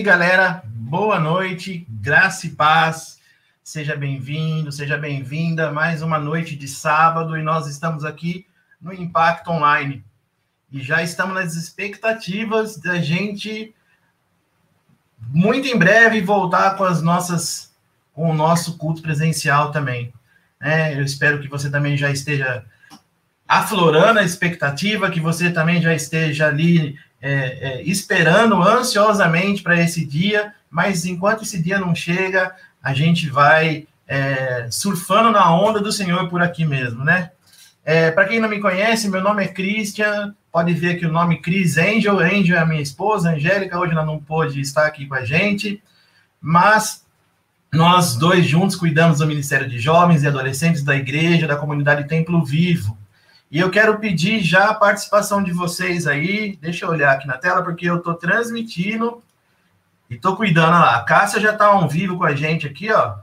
aí, galera, boa noite, graça e paz. Seja bem-vindo, seja bem-vinda. Mais uma noite de sábado e nós estamos aqui no Impacto Online. E já estamos nas expectativas da gente muito em breve voltar com as nossas com o nosso culto presencial também. É, eu espero que você também já esteja aflorando a expectativa, que você também já esteja ali é, é, esperando ansiosamente para esse dia, mas enquanto esse dia não chega, a gente vai é, surfando na onda do Senhor por aqui mesmo, né? É, para quem não me conhece, meu nome é Christian, pode ver que o nome Cris Angel, Angel é a minha esposa, Angélica, hoje ela não pôde estar aqui com a gente, mas nós dois juntos cuidamos do Ministério de Jovens e Adolescentes da Igreja, da comunidade Templo Vivo. E eu quero pedir já a participação de vocês aí. Deixa eu olhar aqui na tela, porque eu estou transmitindo e estou cuidando lá. A Cássia já está ao vivo com a gente aqui, ó.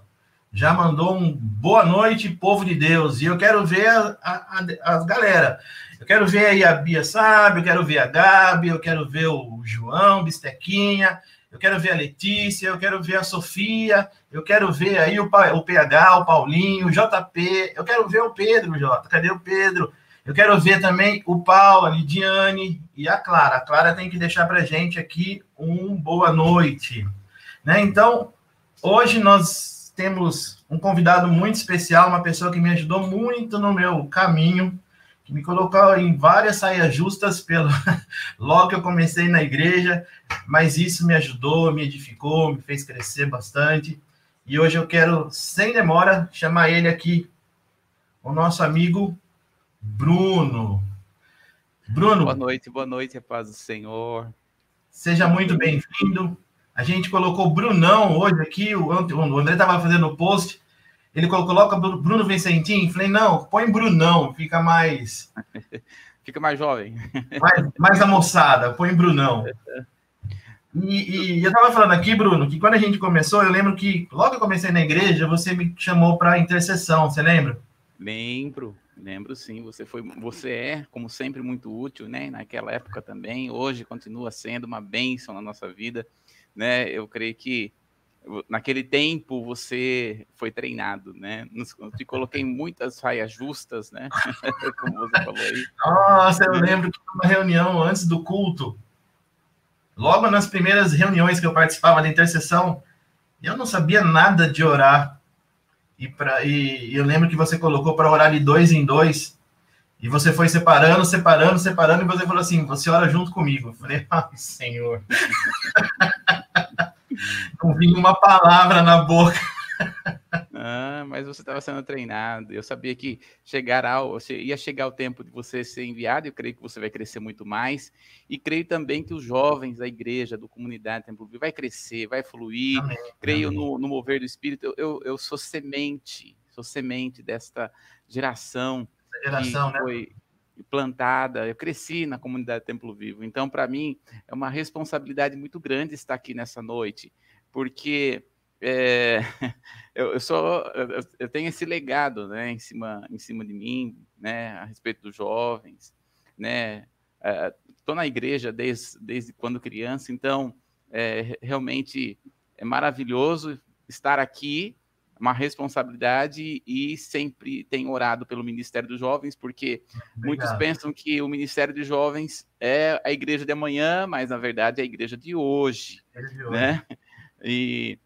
Já mandou um boa noite, povo de Deus. E eu quero ver a, a, a, galera. Eu quero ver aí a Bia Sabe, eu quero ver a Gabi, eu quero ver o João, Bistequinha, eu quero ver a Letícia, eu quero ver a Sofia, eu quero ver aí o, o PH, o Paulinho, o JP, eu quero ver o Pedro, Jota. Cadê o Pedro? Eu quero ver também o Paulo, a Lidiane e a Clara. A Clara tem que deixar para gente aqui um boa noite. Né? Então, hoje nós temos um convidado muito especial, uma pessoa que me ajudou muito no meu caminho, que me colocou em várias saias justas pelo logo que eu comecei na igreja, mas isso me ajudou, me edificou, me fez crescer bastante. E hoje eu quero, sem demora, chamar ele aqui, o nosso amigo Bruno. Bruno. Boa noite, boa noite, a paz do Senhor. Seja muito bem-vindo. A gente colocou Brunão hoje aqui, o André estava fazendo o post, ele colocou, coloca Bruno Vicentim, falei, não, põe Brunão, fica mais... fica mais jovem. Mais, mais amoçada, põe Brunão. E, e eu estava falando aqui, Bruno, que quando a gente começou, eu lembro que logo que eu comecei na igreja, você me chamou para intercessão, você lembra? Lembro. Lembro sim, você foi, você é, como sempre, muito útil, né? Naquela época também, hoje continua sendo uma bênção na nossa vida, né? Eu creio que naquele tempo você foi treinado, né? Te coloquei muitas raias justas, né? como você falou aí. Nossa, eu lembro que uma reunião antes do culto, logo nas primeiras reuniões que eu participava da intercessão, eu não sabia nada de orar. E, pra, e, eu lembro que você colocou para orar de dois em dois. E você foi separando, separando, separando, e você falou assim: você ora junto comigo. Eu falei, ai, Senhor. Não uma palavra na boca. Ah, mas você estava sendo treinado. Eu sabia que chegará, você ia chegar o tempo de você ser enviado. Eu creio que você vai crescer muito mais. E creio também que os jovens da igreja, do comunidade Templo Vivo, vai crescer, vai fluir. Amém. Creio. No, no, mover do Espírito. Eu, eu sou semente, sou semente desta geração, geração que né? foi plantada. Eu cresci na comunidade Templo Vivo. Então, para mim, é uma responsabilidade muito grande estar aqui nessa noite, porque é, eu, eu, sou, eu, eu, tenho esse legado, né, em cima, em cima de mim, né, a respeito dos jovens, né, estou é, na igreja desde, desde quando criança, então é, realmente é maravilhoso estar aqui, uma responsabilidade e sempre tenho orado pelo Ministério dos Jovens, porque Obrigado. muitos pensam que o Ministério dos Jovens é a igreja de amanhã, mas na verdade é a igreja de hoje, é de hoje. né? E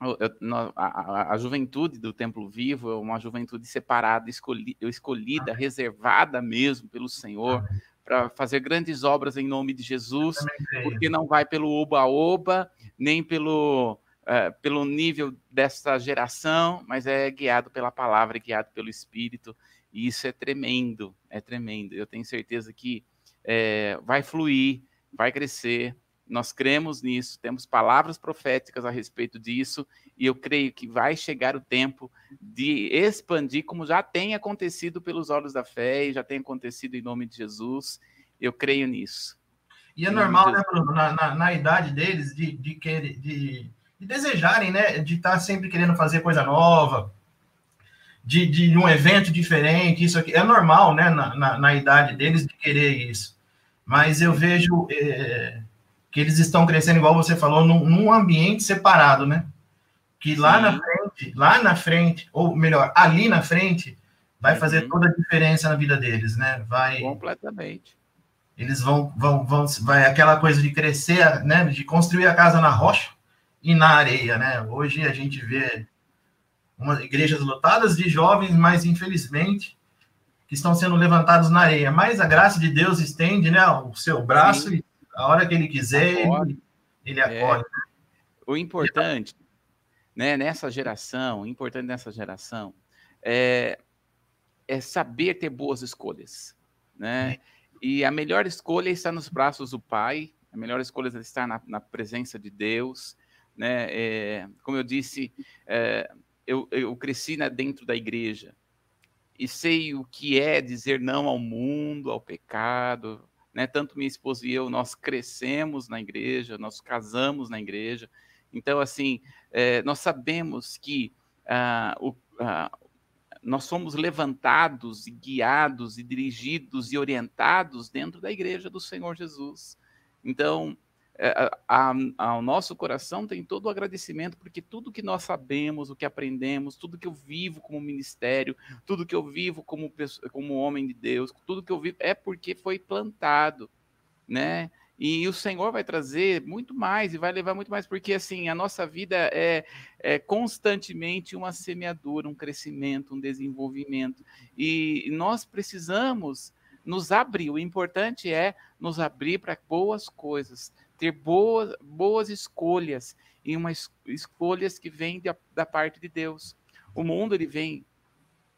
a, a, juventude do Templo Vivo é uma juventude separada, escolhi, escolhida, Amém. reservada mesmo pelo Senhor para fazer grandes obras em nome de Jesus, porque não vai pelo oba-oba, nem pelo, uh, pelo nível dessa geração, mas é guiado pela palavra, guiado pelo Espírito, e isso é tremendo, é tremendo. Eu tenho certeza que é, vai fluir, vai crescer, nós cremos nisso, temos palavras proféticas a respeito disso, e eu creio que vai chegar o tempo de expandir, como já tem acontecido pelos olhos da fé, e já tem acontecido em nome de Jesus. Eu creio nisso. E é normal, né, Bruno, na, na, na, idade deles, de, de, querer, de, de desejarem, né, de estar sempre querendo fazer coisa nova, de, de um evento diferente, isso aqui. É normal, né, na, na, na idade deles, de querer isso. Mas eu vejo. É que eles estão crescendo, igual você falou, num, num ambiente separado, né? Que lá Sim. na frente, lá na frente, ou melhor, ali na frente, vai fazer uhum. toda a diferença na vida deles, né? Vai. Completamente. Eles vão, vão, vão, vai aquela coisa de crescer, né? De construir a casa na rocha e na areia, né? Hoje a gente vê umas igrejas lotadas de jovens, mas infelizmente que estão sendo levantados na areia. Mas a graça de Deus estende, né? O seu braço Sim. e a hora que ele quiser, ele, ele é. É. O importante, né, nessa geração, o importante nessa geração é, é saber ter boas escolhas, né? E a melhor escolha está nos braços do Pai, a melhor escolha é estar na, na presença de Deus, né? É, como eu disse, é, eu, eu cresci na, dentro da igreja e sei o que é dizer não ao mundo, ao pecado, né? Tanto minha esposa e eu, nós crescemos na igreja, nós casamos na igreja. Então, assim, é, nós sabemos que ah, o, ah, nós somos levantados e guiados e dirigidos e orientados dentro da igreja do Senhor Jesus. Então, é, ao nosso coração tem todo o agradecimento, porque tudo que nós sabemos, o que aprendemos, tudo que eu vivo como ministério, tudo que eu vivo como, como homem de Deus, tudo que eu vivo é porque foi plantado, né? E o Senhor vai trazer muito mais e vai levar muito mais, porque assim, a nossa vida é, é constantemente uma semeadura, um crescimento, um desenvolvimento. E nós precisamos nos abrir. O importante é nos abrir para boas coisas, ter boas, boas escolhas e umas escolhas que vêm da, da parte de Deus. O mundo ele vem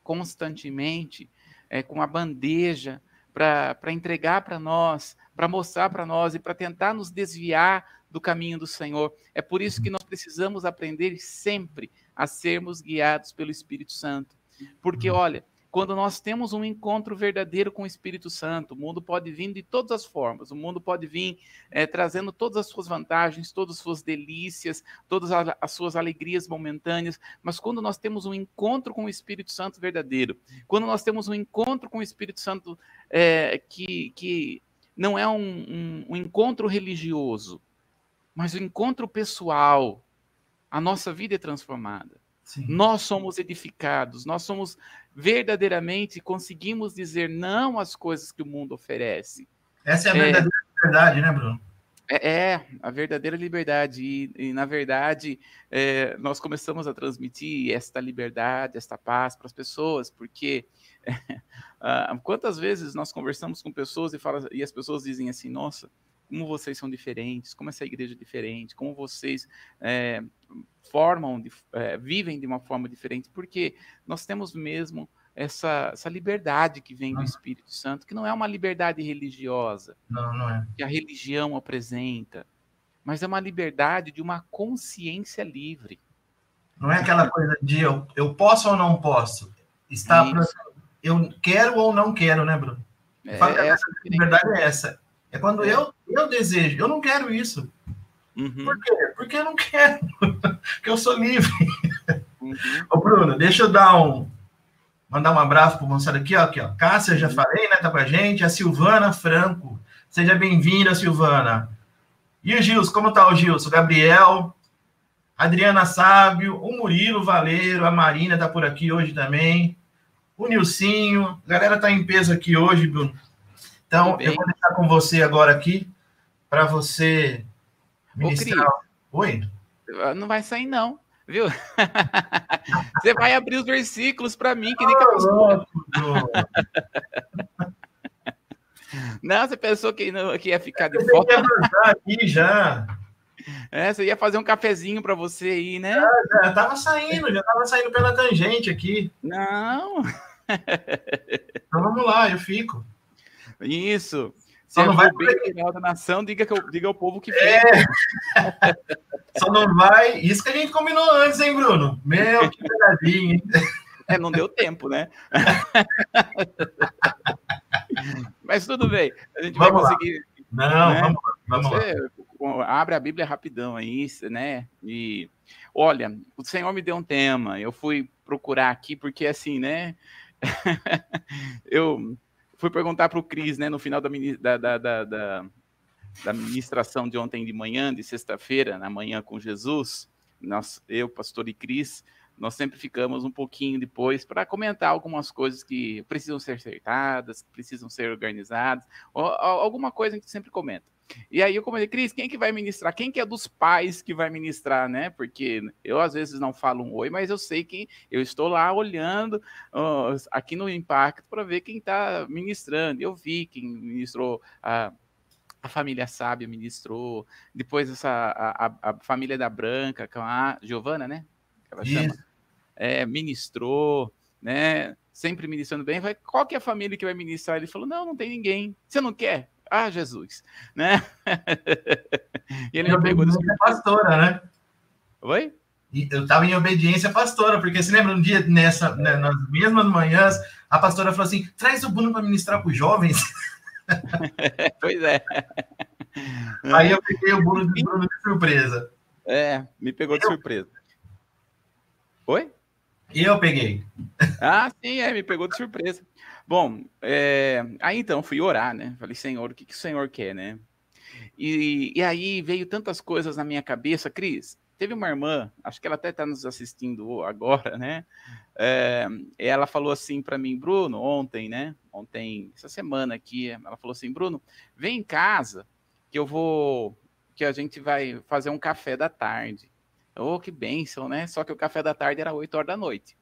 constantemente é, com a bandeja para entregar para nós, para mostrar para nós e para tentar nos desviar do caminho do Senhor. É por isso que nós precisamos aprender sempre a sermos guiados pelo Espírito Santo. Porque, olha, quando nós temos um encontro verdadeiro com o Espírito Santo. O mundo pode vir de todas as formas, o mundo pode vir é, trazendo todas as suas vantagens, todas as suas delícias, todas as suas alegrias momentâneas, mas quando nós temos um encontro com o Espírito Santo verdadeiro, quando nós temos um encontro com o Espírito Santo é, que, que não é um, um, um encontro religioso, mas um encontro pessoal, a nossa vida é transformada. Sim. Nós somos edificados, nós somos verdadeiramente conseguimos dizer não às coisas que o mundo oferece. Essa é a verdadeira é, liberdade, né, Bruno? É, é a verdadeira liberdade. E, e na verdade, é, nós começamos a transmitir esta liberdade, esta paz para as pessoas, porque uh, quantas vezes nós conversamos com pessoas e, fala, e as pessoas dizem assim: nossa, como vocês são diferentes, como essa igreja é diferente, como vocês é, formam, é, vivem de uma forma diferente, porque nós temos mesmo essa, essa liberdade que vem do Espírito Santo, que não é uma liberdade religiosa, não, não é. que a religião apresenta, mas é uma liberdade de uma consciência livre. Não é aquela coisa de eu, eu posso ou não posso. Está eu quero ou não quero, né, Bruno? É, essa liberdade é essa. É quando é. eu, eu desejo, eu não quero isso. Uhum. Por quê? Porque eu não quero. Porque eu sou livre. Uhum. Ô, Bruno, deixa eu dar um. Mandar um abraço para o moçada aqui, ó, aqui, ó. Cássia, já uhum. falei, né? Tá com a gente. A Silvana Franco. Seja bem-vinda, Silvana. E o Gilson, como tá o Gilson? Gabriel, Adriana Sábio, o Murilo Valeiro, a Marina tá por aqui hoje também. O Nilcinho. A galera tá em peso aqui hoje, Bruno. Então, eu vou deixar com você agora aqui para você ministrar. Ô, Oi? Ah, não vai sair, não, viu? você vai abrir os versículos para mim, que nem oh, Não, você pensou que, não, que ia ficar de fora? aqui já. É, você ia fazer um cafezinho para você aí, né? Já, já tava saindo, já tava saindo pela tangente aqui. Não. Então vamos lá, eu fico. Isso. Só não vai bem da nação, diga, que eu, diga ao povo que é. Só não vai. Isso que a gente combinou antes, hein, Bruno? Meu, que pegadinha, hein? É, não deu tempo, né? Mas tudo bem. A gente vamos vai conseguir. Lá. Não, né? vamos, vamos Você lá. Abre a Bíblia rapidão aí, né? E olha, o Senhor me deu um tema. Eu fui procurar aqui, porque assim, né? eu fui perguntar para o Cris, né, no final da, da, da, da, da ministração de ontem de manhã, de sexta-feira, na manhã com Jesus, nós, eu, pastor e Cris, nós sempre ficamos um pouquinho depois para comentar algumas coisas que precisam ser acertadas, que precisam ser organizadas, ou, ou, alguma coisa que sempre comenta. E aí eu comentei, Cris, quem que vai ministrar? Quem que é dos pais que vai ministrar, né? Porque eu às vezes não falo um oi, mas eu sei que eu estou lá olhando aqui no Impacto para ver quem está ministrando. Eu vi quem ministrou a, a família Sábia ministrou, depois essa a, a, a família da Branca, com a Giovana, né? Ela chama é, ministrou, né? Sempre ministrando bem. Vai, qual que é a família que vai ministrar? Ele falou: não, não tem ninguém. Você não quer? Ah, Jesus, né? e ele me pegou desse... pastora, né? Oi? Eu estava em obediência pastora, porque se lembra um dia nessa, né, nas mesmas manhãs, a pastora falou assim: traz o Bruno para ministrar para os jovens. pois é. Aí eu peguei o Bruno, Bruno de surpresa. É, me pegou de eu, surpresa. Oi? Eu peguei. Ah, sim, é, me pegou de surpresa. Bom, é, aí então fui orar, né? Falei, Senhor, o que, que o Senhor quer, né? E, e aí veio tantas coisas na minha cabeça, Cris. Teve uma irmã, acho que ela até está nos assistindo agora, né? É, ela falou assim para mim, Bruno, ontem, né? Ontem, essa semana aqui, ela falou assim, Bruno, vem em casa que eu vou, que a gente vai fazer um café da tarde. Oh, que bênção, né? Só que o café da tarde era 8 horas da noite,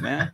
né?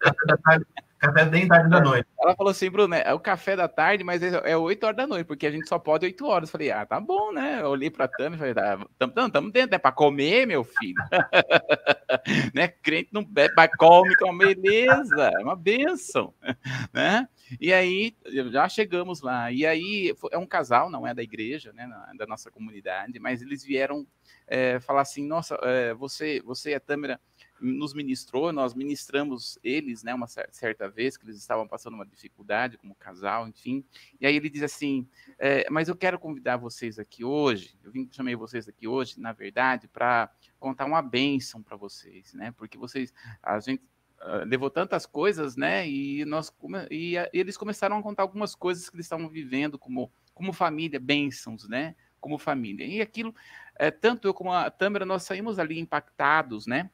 café da tarde, café bem tarde da noite. Ela falou assim, Bruno, é o café da tarde, mas é 8 horas da noite, porque a gente só pode 8 horas. Eu falei, ah, tá bom, né? Eu olhei pra Tami e falei, tá, tamo, tamo dentro, é pra comer, meu filho. né? Crente não bebe, mas come, com beleza, é uma benção, né? E aí, já chegamos lá. E aí, é um casal, não é da igreja, né? Da nossa comunidade, mas eles vieram é, falar assim: nossa, é, você, você e a Tâmara nos ministrou, nós ministramos eles, né, uma certa vez, que eles estavam passando uma dificuldade como casal, enfim. E aí ele diz assim: é, Mas eu quero convidar vocês aqui hoje, eu vim, chamei vocês aqui hoje, na verdade, para contar uma bênção para vocês, né? Porque vocês, a gente uh, levou tantas coisas, né? E nós e, e eles começaram a contar algumas coisas que eles estavam vivendo como como família, bênçãos, né? Como família. E aquilo, é, tanto eu como a Tâmara, nós saímos ali impactados, né?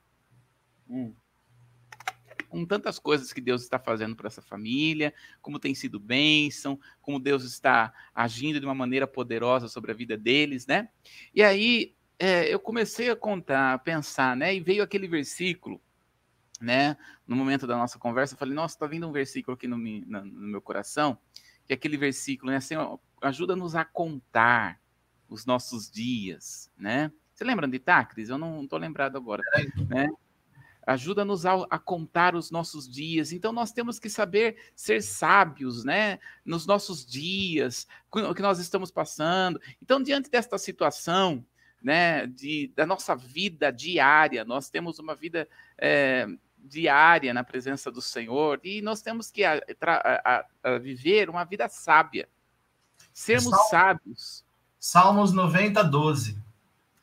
Hum. Com tantas coisas que Deus está fazendo para essa família, como tem sido bênção, como Deus está agindo de uma maneira poderosa sobre a vida deles, né? E aí é, eu comecei a contar, a pensar, né? E veio aquele versículo, né? No momento da nossa conversa, eu falei, nossa, está vindo um versículo aqui no, no, no meu coração, que é aquele versículo, né? Assim, ajuda-nos a contar os nossos dias, né? Você lembra de Tácris? Eu não estou lembrado agora, né? Ajuda-nos a, a, contar os nossos dias. Então, nós temos que saber ser sábios, né? Nos nossos dias, o que nós estamos passando. Então, diante desta situação, né? De, da nossa vida diária, nós temos uma vida é, diária na presença do Senhor e nós temos que a, a, a viver uma vida sábia. Sermos sábios. Salmos 90, 12.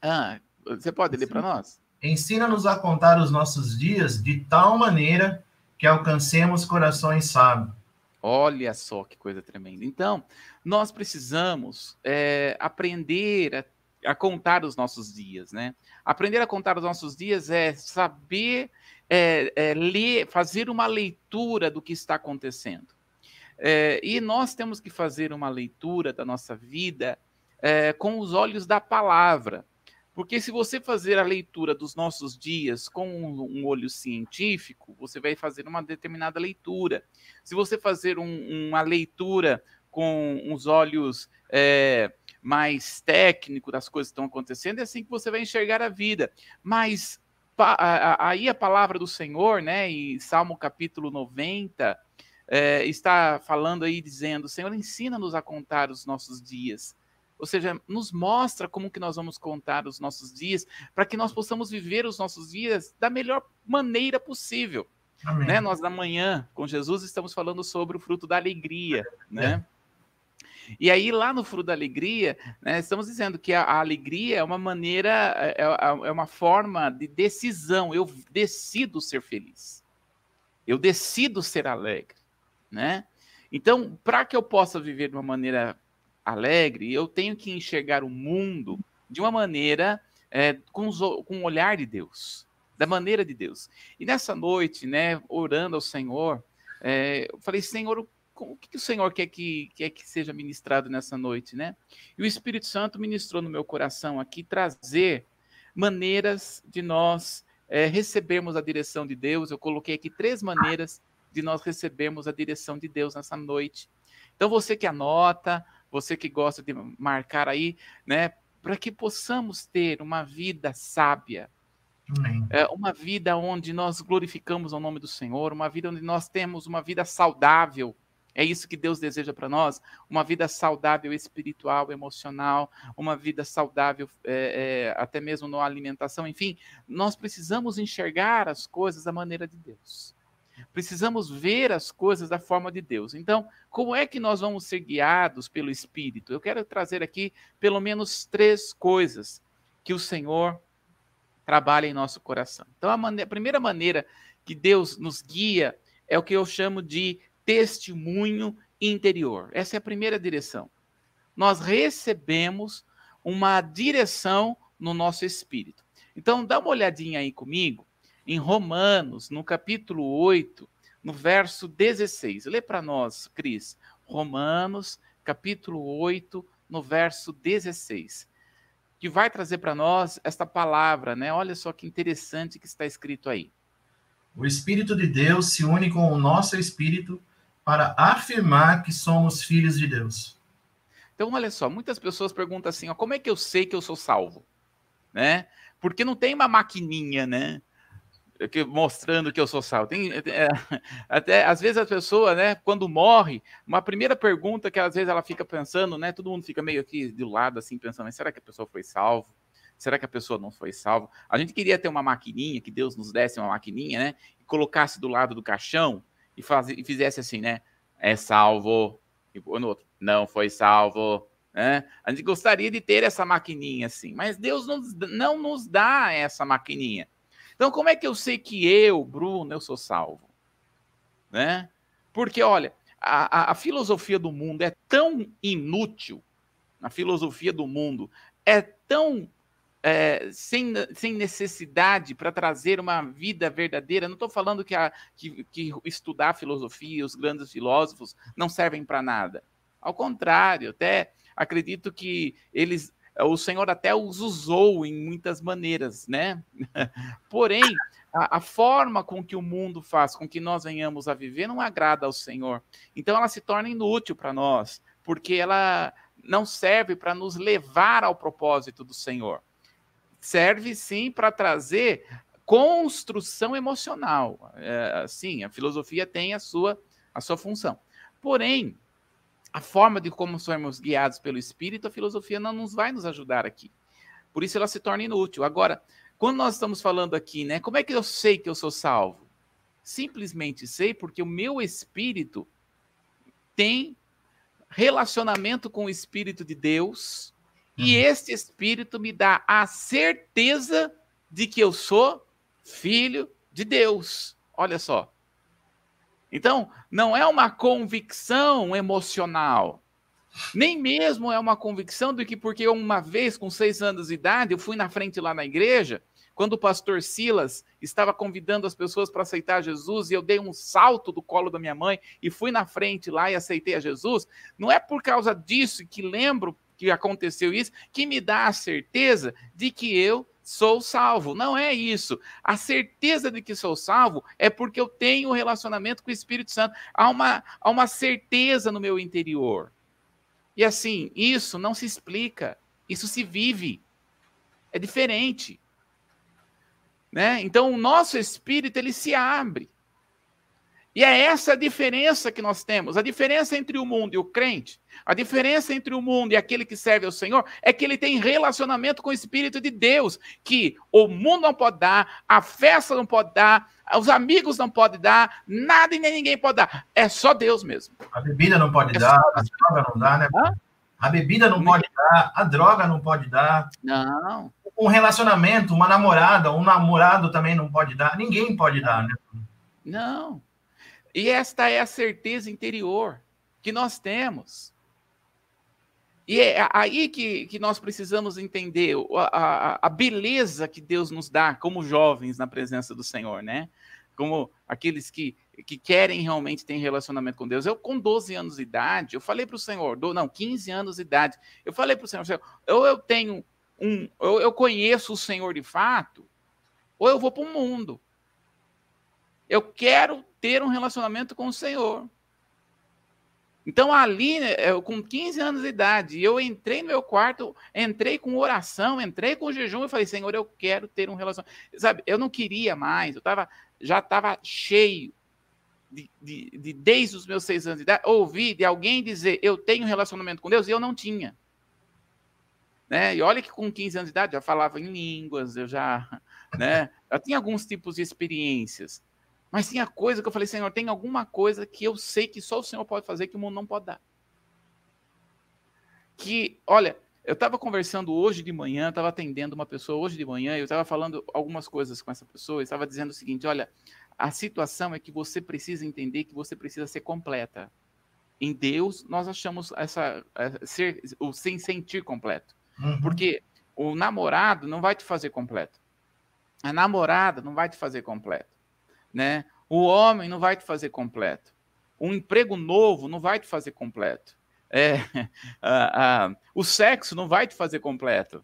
Ah, você pode ler para nós? Ensina-nos a contar os nossos dias de tal maneira que alcancemos corações sábios. Olha só que coisa tremenda. Então, nós precisamos é, aprender a, a, contar os nossos dias, né? Aprender a contar os nossos dias é saber é, é, ler, fazer uma leitura do que está acontecendo. É, e nós temos que fazer uma leitura da nossa vida é, com os olhos da palavra. Porque se você fazer a leitura dos nossos dias com um, olho científico, você vai fazer uma determinada leitura. Se você fazer um, uma leitura com os olhos é, mais técnicos das coisas que estão acontecendo, é assim que você vai enxergar a vida. Mas aí a palavra do Senhor, né, em Salmo capítulo 90, é, está falando aí, dizendo, Senhor, ensina-nos a contar os nossos dias ou seja, nos mostra como que nós vamos contar os nossos dias, para que nós possamos viver os nossos dias da melhor maneira possível. Né? Nós, da manhã, com Jesus, estamos falando sobre o fruto da alegria, né? É. E aí, lá no fruto da alegria, né, estamos dizendo que a, a, alegria é uma maneira, é, é, é uma forma de decisão. Eu decido ser feliz. Eu decido ser alegre, né? Então, para que eu possa viver de uma maneira alegre, eu tenho que enxergar o mundo de uma maneira é, com, os, com o olhar de Deus, da maneira de Deus. E nessa noite, né, orando ao Senhor, é, eu falei, Senhor, o que, que o Senhor quer que, quer que seja ministrado nessa noite, né? E o Espírito Santo ministrou no meu coração aqui trazer maneiras de nós é, recebermos a direção de Deus. Eu coloquei aqui três maneiras de nós recebermos a direção de Deus nessa noite. Então, você que anota, você que gosta de marcar aí, né, para que possamos ter uma vida sábia, é, uma vida onde nós glorificamos o nome do Senhor, uma vida onde nós temos uma vida saudável. É isso que Deus deseja para nós, uma vida saudável espiritual, emocional, uma vida saudável é, é, até mesmo na alimentação. Enfim, nós precisamos enxergar as coisas da maneira de Deus. Precisamos ver as coisas da forma de Deus. Então, como é que nós vamos ser guiados pelo Espírito? Eu quero trazer aqui pelo menos três coisas que o Senhor trabalha em nosso coração. Então, a, maneira, a primeira maneira que Deus nos guia é o que eu chamo de testemunho interior. Essa é a primeira direção. Nós recebemos uma direção no nosso espírito. Então, dá uma olhadinha aí comigo em Romanos, no capítulo 8, no verso 16. Lê para nós, Cris. Romanos, capítulo 8, no verso 16. Que vai trazer para nós esta palavra, né? Olha só que interessante que está escrito aí. O Espírito de Deus se une com o nosso espírito para afirmar que somos filhos de Deus. Então, olha só, muitas pessoas perguntam assim: ó, como é que eu sei que eu sou salvo? Né? Porque não tem uma maquininha, né? Que, mostrando que eu sou salvo. Tem, é, até às vezes a pessoa, né, quando morre, uma primeira pergunta que às vezes ela fica pensando, né, todo mundo fica meio aqui do lado assim pensando, será que a pessoa foi salvo? Será que a pessoa não foi salva? A gente queria ter uma maquininha, que Deus nos desse uma maquininha, né, e colocasse do lado do caixão e, faz, e fizesse assim, né, é salvo, e no outro, não foi salvo, né? A gente gostaria de ter essa maquininha assim, mas Deus não, não nos dá essa maquininha. Então, como é que eu sei que eu, Bruno, eu sou salvo? Né? Porque, olha, a, a, filosofia do mundo é tão inútil, a filosofia do mundo é tão é, sem, sem necessidade para trazer uma vida verdadeira. Não estou falando que, a, que, que estudar filosofia, os grandes filósofos, não servem para nada. Ao contrário, até acredito que eles o Senhor até os usou em muitas maneiras, né? Porém, a, a, forma com que o mundo faz, com que nós venhamos a viver, não agrada ao Senhor. Então, ela se torna inútil para nós, porque ela não serve para nos levar ao propósito do Senhor. Serve sim para trazer construção emocional. É, sim, a filosofia tem a sua, a sua função. Porém, a forma de como somos guiados pelo Espírito, a filosofia não nos vai nos ajudar aqui. Por isso ela se torna inútil. Agora, quando nós estamos falando aqui, né, como é que eu sei que eu sou salvo? Simplesmente sei porque o meu espírito tem relacionamento com o Espírito de Deus uhum. e este Espírito me dá a certeza de que eu sou filho de Deus. Olha só. Então, não é uma convicção emocional, nem mesmo é uma convicção de que, porque uma vez, com seis anos de idade, eu fui na frente lá na igreja, quando o pastor Silas estava convidando as pessoas para aceitar Jesus, e eu dei um salto do colo da minha mãe e fui na frente lá e aceitei a Jesus, não é por causa disso que lembro que aconteceu isso, que me dá a certeza de que eu sou salvo. Não é isso. A certeza de que sou salvo é porque eu tenho um relacionamento com o Espírito Santo. Há uma, há uma certeza no meu interior. E assim, isso não se explica, isso se vive. É diferente. Né? Então, o nosso espírito ele se abre. E é essa a diferença que nós temos. A diferença entre o mundo e o crente, a diferença entre o mundo e aquele que serve ao Senhor, é que ele tem relacionamento com o Espírito de Deus, que o mundo não pode dar, a festa não pode dar, os amigos não podem dar, nada e nem ninguém pode dar. É só Deus mesmo. A bebida não pode é dar, a droga não dá, né? Hã? A bebida não pode dar, a droga não pode dar. Não. Um relacionamento, uma namorada, um namorado também não pode dar. Ninguém pode dar, né? Não. E esta é a certeza interior que nós temos. E é aí que, que nós precisamos entender a, a, a beleza que Deus nos dá como jovens na presença do Senhor, né? Como aqueles que, que querem realmente ter relacionamento com Deus. Eu, com 12 anos de idade, eu falei para o Senhor, do, não, 15 anos de idade, eu falei para o Senhor, ou eu tenho um, eu, eu conheço o Senhor de fato, ou eu vou para o mundo. Eu quero ter um relacionamento com o Senhor. Então, ali, né, eu, com 15 anos de idade, eu entrei no meu quarto, entrei com oração, entrei com jejum e falei, Senhor, eu quero ter um relacionamento. Sabe, eu não queria mais, eu tava, já estava cheio de, de, de, desde os meus seis anos de idade, ouvir de alguém dizer, eu tenho relacionamento com Deus, e eu não tinha. Né? E olha que com 15 anos de idade, eu já falava em línguas, eu já, né, eu tinha alguns tipos de experiências. Mas tinha coisa que eu falei, Senhor, tem alguma coisa que eu sei que só o Senhor pode fazer que o mundo não pode dar. Que, olha, eu estava conversando hoje de manhã, estava atendendo uma pessoa hoje de manhã, eu estava falando algumas coisas com essa pessoa, e estava dizendo o seguinte: olha, a situação é que você precisa entender que você precisa ser completa. Em Deus, nós achamos essa, essa ser, o sem sentir completo. Uhum. Porque o namorado não vai te fazer completo. A namorada não vai te fazer completo né? O homem não vai te fazer completo. Um emprego novo não vai te fazer completo. É, o sexo não vai te fazer completo.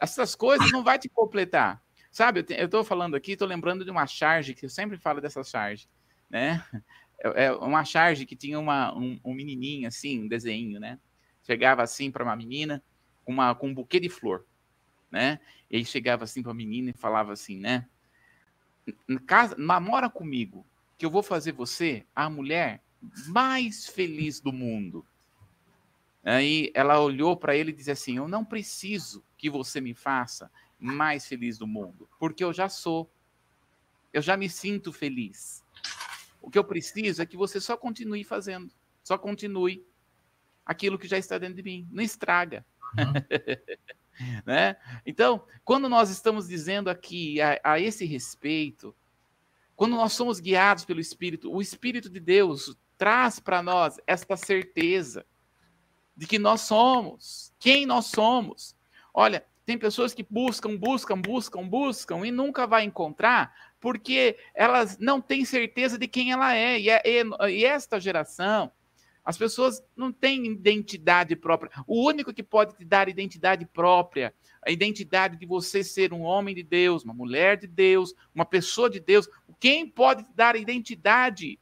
Essas coisas não vai te completar. Sabe, eu estou falando aqui, estou lembrando de uma charge, que eu sempre falo dessa charge, né? É, é uma charge que tinha uma, um, um menininho, assim, um desenho, né? Chegava assim para uma menina com, uma, com um buquê de flor, né? E chegava assim para a menina e falava assim, né? Casa, namora comigo, que eu vou fazer você a mulher mais feliz do mundo. Aí ela olhou para ele e disse assim: Eu não preciso que você me faça mais feliz do mundo, porque eu já sou. Eu já me sinto feliz. O que eu preciso é que você só continue fazendo, só continue aquilo que já está dentro de mim. Não estraga. Uhum. né? Então, quando nós estamos dizendo aqui a, a esse respeito, quando nós somos guiados pelo Espírito, o Espírito de Deus traz para nós esta certeza de que nós somos, quem nós somos. Olha, tem pessoas que buscam, buscam, buscam, buscam e nunca vai encontrar, porque elas não têm certeza de quem ela é. E, é, e esta geração, as pessoas não têm identidade própria. O único que pode te dar identidade própria, a identidade de você ser um homem de Deus, uma mulher de Deus, uma pessoa de Deus, quem pode te dar identidade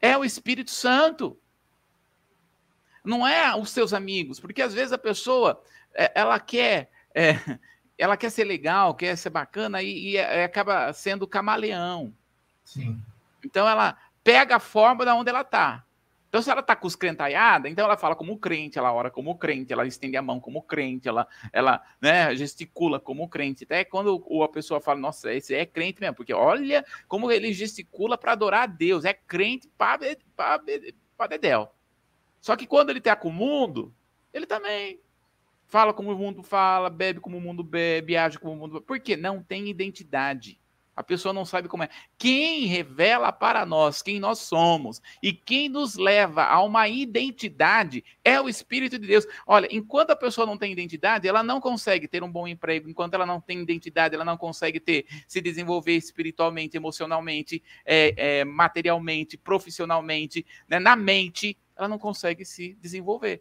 é o Espírito Santo. Não é os seus amigos, porque às vezes a pessoa é, ela quer é, ela quer ser legal, quer ser bacana e, e acaba sendo camaleão. Sim. Então ela pega a forma da onde ela está. Então, se ela tá com os crentaiada, então ela fala como crente, ela ora como crente, ela estende a mão como crente, ela, ela né, gesticula como crente. Até quando a pessoa fala, nossa, esse é crente mesmo, porque olha como ele gesticula para adorar a Deus, é crente para Dedéu. Só que quando ele tá com o mundo, ele também fala como o mundo fala, bebe como o mundo bebe, age como o mundo. Por quê? Não tem identidade. A pessoa não sabe como é. Quem revela para nós quem nós somos e quem nos leva a uma identidade é o Espírito de Deus. Olha, enquanto a pessoa não tem identidade, ela não consegue ter um bom emprego. Enquanto ela não tem identidade, ela não consegue ter se desenvolver espiritualmente, emocionalmente, é, é, materialmente, profissionalmente, né, na mente. Ela não consegue se desenvolver.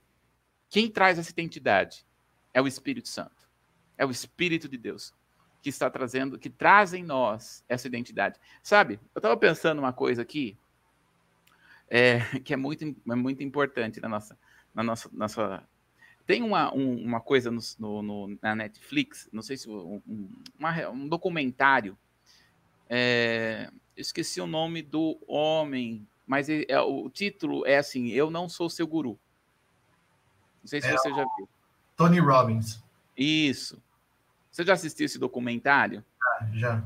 Quem traz essa identidade é o Espírito Santo. É o Espírito de Deus que está trazendo, que traz em nós essa identidade. Sabe, eu estava pensando uma coisa aqui, é, que é muito, é muito importante na nossa, na nossa, nossa... Tem uma, um, uma coisa no, no, no, na Netflix, não sei se um, uma, um documentário, é, esqueci o nome do homem, mas é, é, o título é assim: Eu não sou seu guru. Não sei se é você já viu. Tony Robbins. Isso. Você já assistiu esse documentário? Ah, já.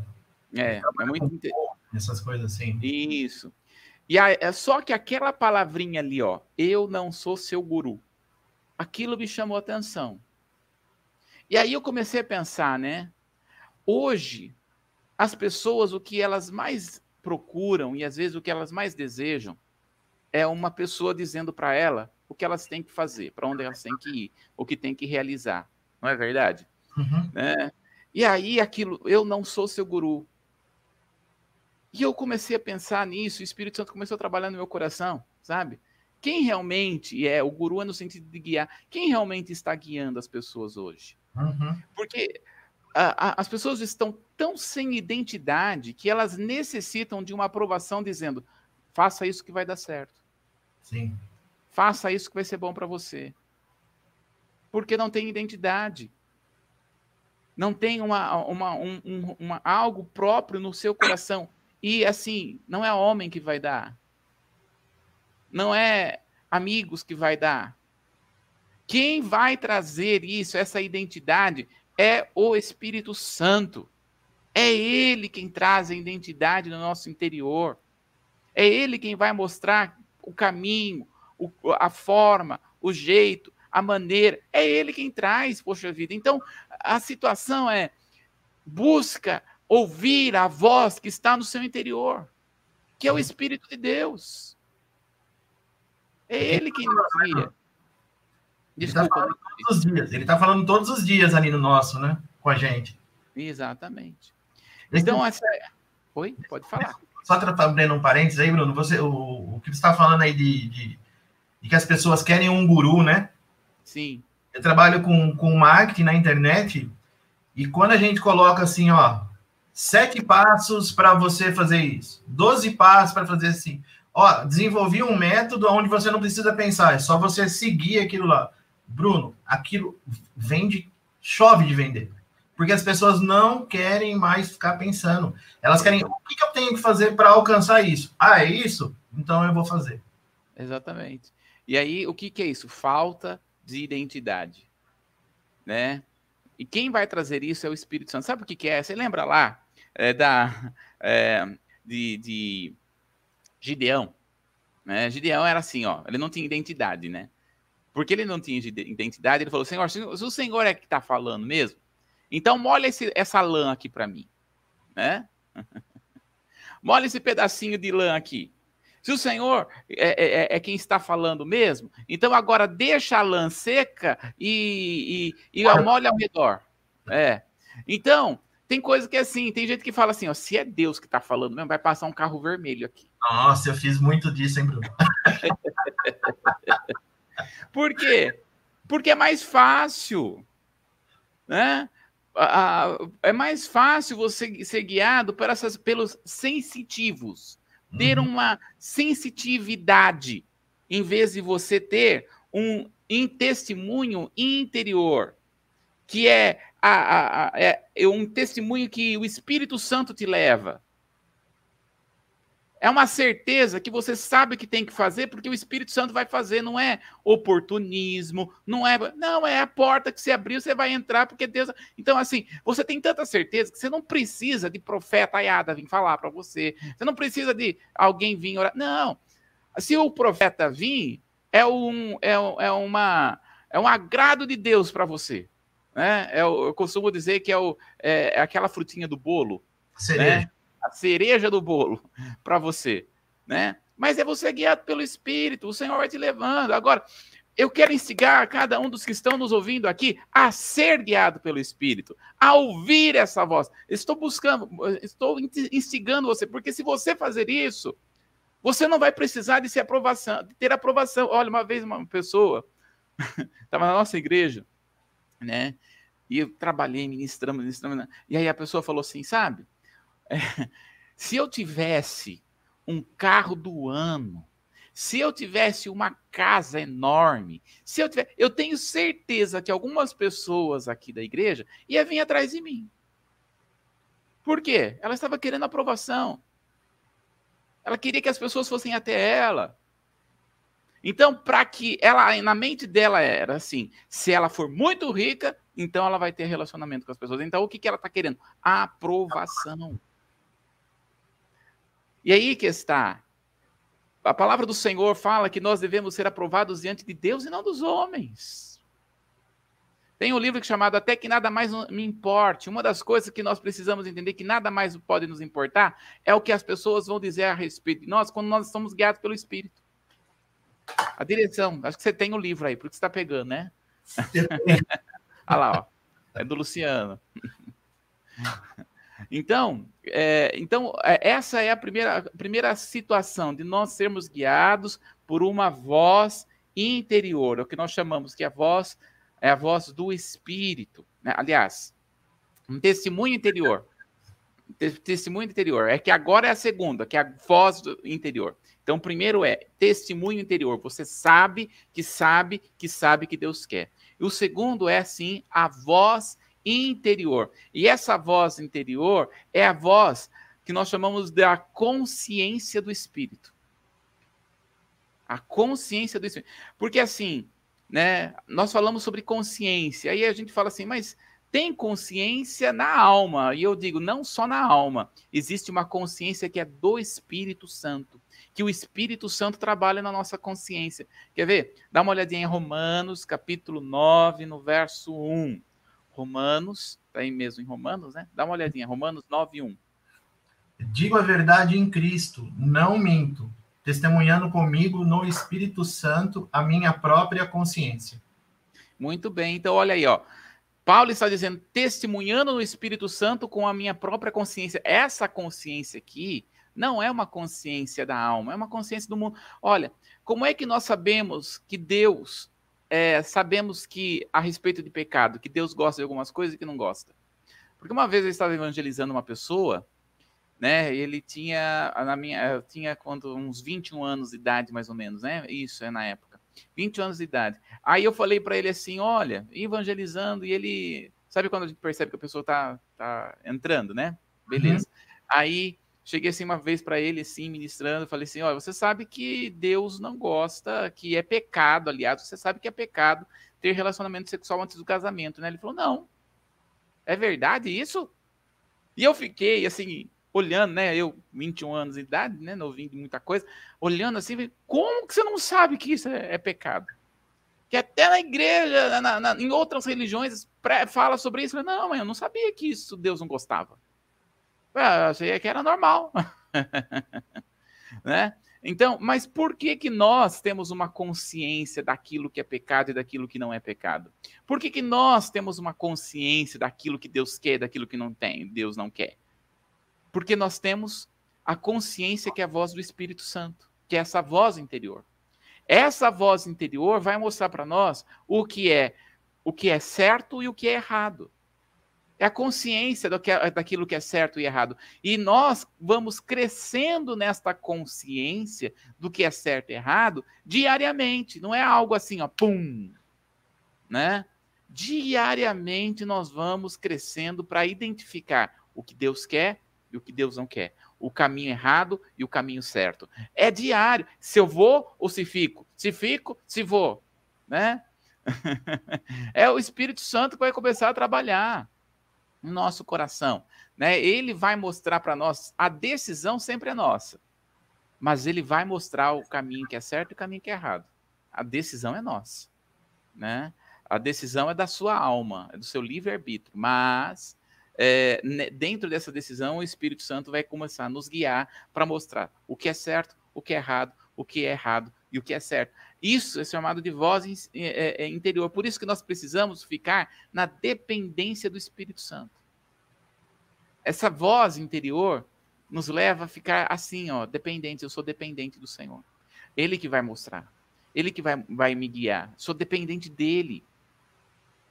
É, é muito interessante. Essas coisas assim. Isso. E a, é só que aquela palavrinha ali, ó, eu não sou seu guru. Aquilo me chamou a atenção. E aí eu comecei a pensar, né? Hoje, as pessoas, o que elas mais procuram e às vezes o que elas mais desejam é uma pessoa dizendo para ela o que elas têm que fazer, para onde elas têm que ir, o que têm que realizar. Não é verdade? Uhum. Né? E aí aquilo, eu não sou seu guru. E eu comecei a pensar nisso, o Espírito Santo começou a trabalhar no meu coração, sabe? Quem realmente é o guru é no sentido de guiar? Quem realmente está guiando as pessoas hoje? Uhum. Porque a, a, as pessoas estão tão sem identidade que elas necessitam de uma aprovação dizendo: faça isso que vai dar certo. Sim. Faça isso que vai ser bom para você. Porque não tem identidade. Não tem uma, uma, um, um, uma, algo próprio no seu coração. E assim, não é homem que vai dar. Não é amigos que vai dar. Quem vai trazer isso, essa identidade, é o Espírito Santo. É Ele quem traz a identidade no nosso interior. É Ele quem vai mostrar o caminho, a forma, o jeito, a maneira. É Ele quem traz, poxa vida. Então, a situação é: busca ouvir a voz que está no seu interior, que é o Espírito de Deus. É Ele quem nos guia. Desculpa. Ele está falando todos os dias. Ele está falando todos os dias ali no nosso, né? Com a gente. Exatamente. Então, essa. É- Oi? Pode falar. Só abrindo um parênteses aí, Bruno. Você, o, o que você está falando aí de, de, de, que as pessoas querem um guru, né? Sim. Eu trabalho com, com marketing na internet e quando a gente coloca assim, ó, sete passos para você fazer isso, doze passos para fazer assim. Ó, desenvolvi um método onde você não precisa pensar, é só você seguir aquilo lá. Bruno, aquilo vende, chove de vender. Porque as pessoas não querem mais ficar pensando. Elas querem, o que, eu tenho que fazer para alcançar isso? Ah, é isso? Então eu vou fazer. Exatamente. E aí, o que, que é isso? Falta de identidade. Né? E quem vai trazer isso é o Espírito Santo. Sabe o que, que é? Você lembra lá é, da, é, de, de Gideão? Né? Gideão era assim, ó, ele não tinha identidade, né? Porque ele não tinha identidade, ele falou: Senhor, se o Senhor é que está falando mesmo, então molha esse, essa lã aqui para mim. Né? molha esse pedacinho de lã aqui. Se o Senhor é, é, é, quem está falando mesmo, então agora deixa a lã seca e, e, e molha ao redor. É. Então, tem coisa que é assim, tem gente que fala assim, ó, se é Deus que está falando mesmo, vai passar um carro vermelho aqui. Nossa, eu fiz muito disso, hein, Bruno? Por quê? Porque é mais fácil, né? é mais fácil você ser guiado por essas, pelos sensitivos, ter uhum. uma sensitividade, em vez de você ter um, um testemunho interior, que é, a, a, a, é, é um testemunho que o Espírito Santo te leva. É uma certeza que você sabe que tem que fazer porque o Espírito Santo vai fazer, não é oportunismo, não é, não é a porta que se abriu, você vai entrar porque Deus. Então assim, você tem tanta certeza que você não precisa de profeta aiada vir falar para você. Você não precisa de alguém vir orar. Não. Se o profeta vir, é um é, é uma é um agrado de Deus para você. Né? É, eu costumo dizer que é, o, é, é aquela frutinha do bolo. Cereja. Né? A cereja do bolo para você, né? Mas é você guiado pelo Espírito, o Senhor vai te levando. Agora, eu quero instigar cada um dos que estão nos ouvindo aqui a ser guiado pelo Espírito, a ouvir essa voz. Estou buscando, estou instigando você, porque se você fazer isso, você não vai precisar de aprovação, de ter aprovação. Olha, uma vez uma pessoa estava na nossa igreja, né? E eu trabalhei ministrando, ministrando, e aí a pessoa falou assim, sabe? se eu tivesse um carro do ano, se eu tivesse uma casa enorme, se eu tiver, eu tenho certeza que algumas pessoas aqui da igreja iam vir atrás de mim. Por quê? Ela estava querendo aprovação. Ela queria que as pessoas fossem até ela. Então, para que ela, na mente dela era assim: se ela for muito rica, então ela vai ter relacionamento com as pessoas. Então, o que, que ela está querendo? Aprovação. E aí que está. A palavra do Senhor fala que nós devemos ser aprovados diante de Deus e não dos homens. Tem um livro chamado Até que Nada Mais Me Importe. Uma das coisas que nós precisamos entender que nada mais pode nos importar é o que as pessoas vão dizer a respeito de nós quando nós somos guiados pelo Espírito. A direção, acho que você tem o livro aí, porque você está pegando, né? Olha lá, ó. É do Luciano. Então, é, então é, essa é a primeira, primeira situação de nós sermos guiados por uma voz interior, o que nós chamamos que a voz é a voz do Espírito. Né? Aliás, um testemunho interior. Testemunho interior. É que agora é a segunda, que é a voz do interior. Então, primeiro é testemunho interior. Você sabe que sabe que sabe que Deus quer. E o segundo é, sim, a voz interior. E essa voz interior é a voz que nós chamamos da consciência do Espírito. A consciência do Espírito. Porque assim, né, nós falamos sobre consciência, aí a gente fala assim, mas tem consciência na alma. E eu digo, não só na alma. Existe uma consciência que é do Espírito Santo. Que o Espírito Santo trabalha na nossa consciência. Quer ver? Dá uma olhadinha em Romanos, capítulo 9, no verso 1. Romanos, tá aí mesmo em Romanos, né? Dá uma olhadinha, Romanos 9, 1. Digo a verdade em Cristo, não minto, testemunhando comigo no Espírito Santo a minha própria consciência. Muito bem, então olha aí, ó. Paulo está dizendo, testemunhando no Espírito Santo com a minha própria consciência. Essa consciência aqui não é uma consciência da alma, é uma consciência do mundo. Olha, como é que nós sabemos que Deus é, sabemos que, a respeito de pecado, que Deus gosta de algumas coisas e que não gosta. Porque uma vez eu estava evangelizando uma pessoa, né? Ele tinha, na minha, eu tinha quando, uns 21 anos de idade, mais ou menos, né? Isso, é na época. 20 anos de idade. Aí eu falei para ele assim: olha, evangelizando, e ele. Sabe quando a gente percebe que a pessoa tá, tá entrando, né? Beleza. Uhum. Aí Cheguei assim uma vez para ele, assim, ministrando, falei assim: olha, você sabe que Deus não gosta, que é pecado, aliás, você sabe que é pecado ter relacionamento sexual antes do casamento, né? Ele falou: não. É verdade isso? E eu fiquei, assim, olhando, né? Eu, 21 anos de idade, né? Novinho de muita coisa, olhando assim, como que você não sabe que isso é, é pecado? Que até na igreja, na, na, em outras religiões, fala sobre isso. Falei, não, mas eu não sabia que isso Deus não gostava. Eu achei que era normal. né? Então, mas por que que nós temos uma consciência daquilo que é pecado e daquilo que não é pecado? Por que que nós temos uma consciência daquilo que Deus quer e daquilo que não tem, Deus não quer? Porque nós temos a consciência que é a voz do Espírito Santo, que é essa voz interior. Essa voz interior vai mostrar para nós o que é o que é certo e o que é errado. É a consciência do que é, daquilo que é certo e errado. E nós vamos crescendo nesta consciência do que é certo e errado diariamente. Não é algo assim, ó, pum, né? Diariamente nós vamos crescendo para identificar o que Deus quer e o que Deus não quer. O caminho errado e o caminho certo. É diário. Se eu vou ou se fico. Se fico, se vou. Né? é o Espírito Santo que vai começar a trabalhar nosso coração. Né? Ele vai mostrar para nós, a decisão sempre é nossa, mas ele vai mostrar o caminho que é certo e o caminho que é errado. A decisão é nossa. Né? A decisão é da sua alma, é do seu livre-arbítrio, mas é, dentro dessa decisão, o Espírito Santo vai começar a nos guiar para mostrar o que é certo, o que é errado, o que é errado e o que é certo. Isso é chamado de voz interior. Por isso que nós precisamos ficar na dependência do Espírito Santo. Essa voz interior nos leva a ficar assim, ó, dependentes. Eu sou dependente do Senhor. Ele que vai mostrar. Ele que vai, vai me guiar. Sou dependente dele.